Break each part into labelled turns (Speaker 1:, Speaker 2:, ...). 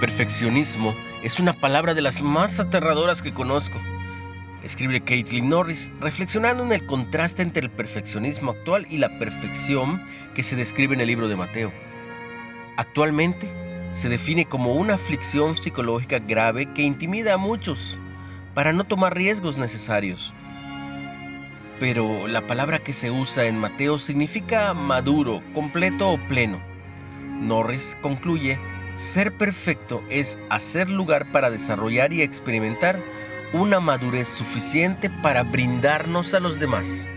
Speaker 1: Perfeccionismo es una palabra de las más aterradoras que conozco. Escribe Caitlin Norris, reflexionando en el contraste entre el perfeccionismo actual y la perfección que se describe en el libro de Mateo. Actualmente se define como una aflicción psicológica grave que intimida a muchos para no tomar riesgos necesarios. Pero la palabra que se usa en Mateo significa maduro, completo o pleno. Norris concluye ser perfecto es hacer lugar para desarrollar y experimentar una madurez suficiente para brindarnos a los demás.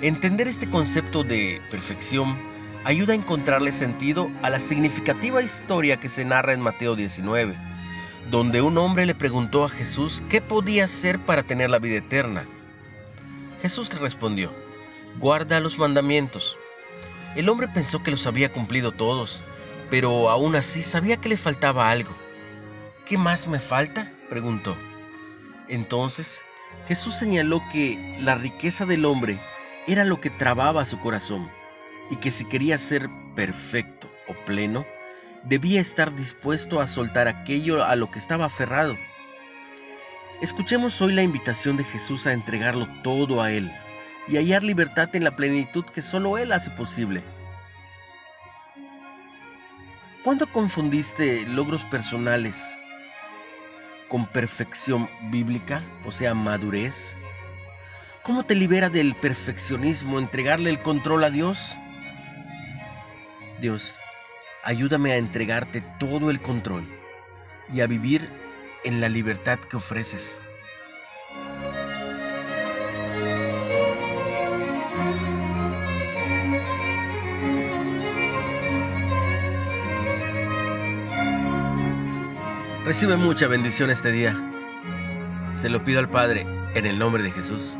Speaker 1: Entender este concepto de perfección ayuda a encontrarle sentido a la significativa historia que se narra en Mateo 19, donde un hombre le preguntó a Jesús qué podía hacer para tener la vida eterna. Jesús le respondió, guarda los mandamientos. El hombre pensó que los había cumplido todos pero aún así sabía que le faltaba algo. ¿Qué más me falta? preguntó. Entonces Jesús señaló que la riqueza del hombre era lo que trababa su corazón y que si quería ser perfecto o pleno, debía estar dispuesto a soltar aquello a lo que estaba aferrado. Escuchemos hoy la invitación de Jesús a entregarlo todo a Él y hallar libertad en la plenitud que solo Él hace posible. ¿Cuándo confundiste logros personales con perfección bíblica, o sea, madurez? ¿Cómo te libera del perfeccionismo entregarle el control a Dios? Dios, ayúdame a entregarte todo el control y a vivir en la libertad que ofreces. Recibe mucha bendición este día. Se lo pido al Padre en el nombre de Jesús.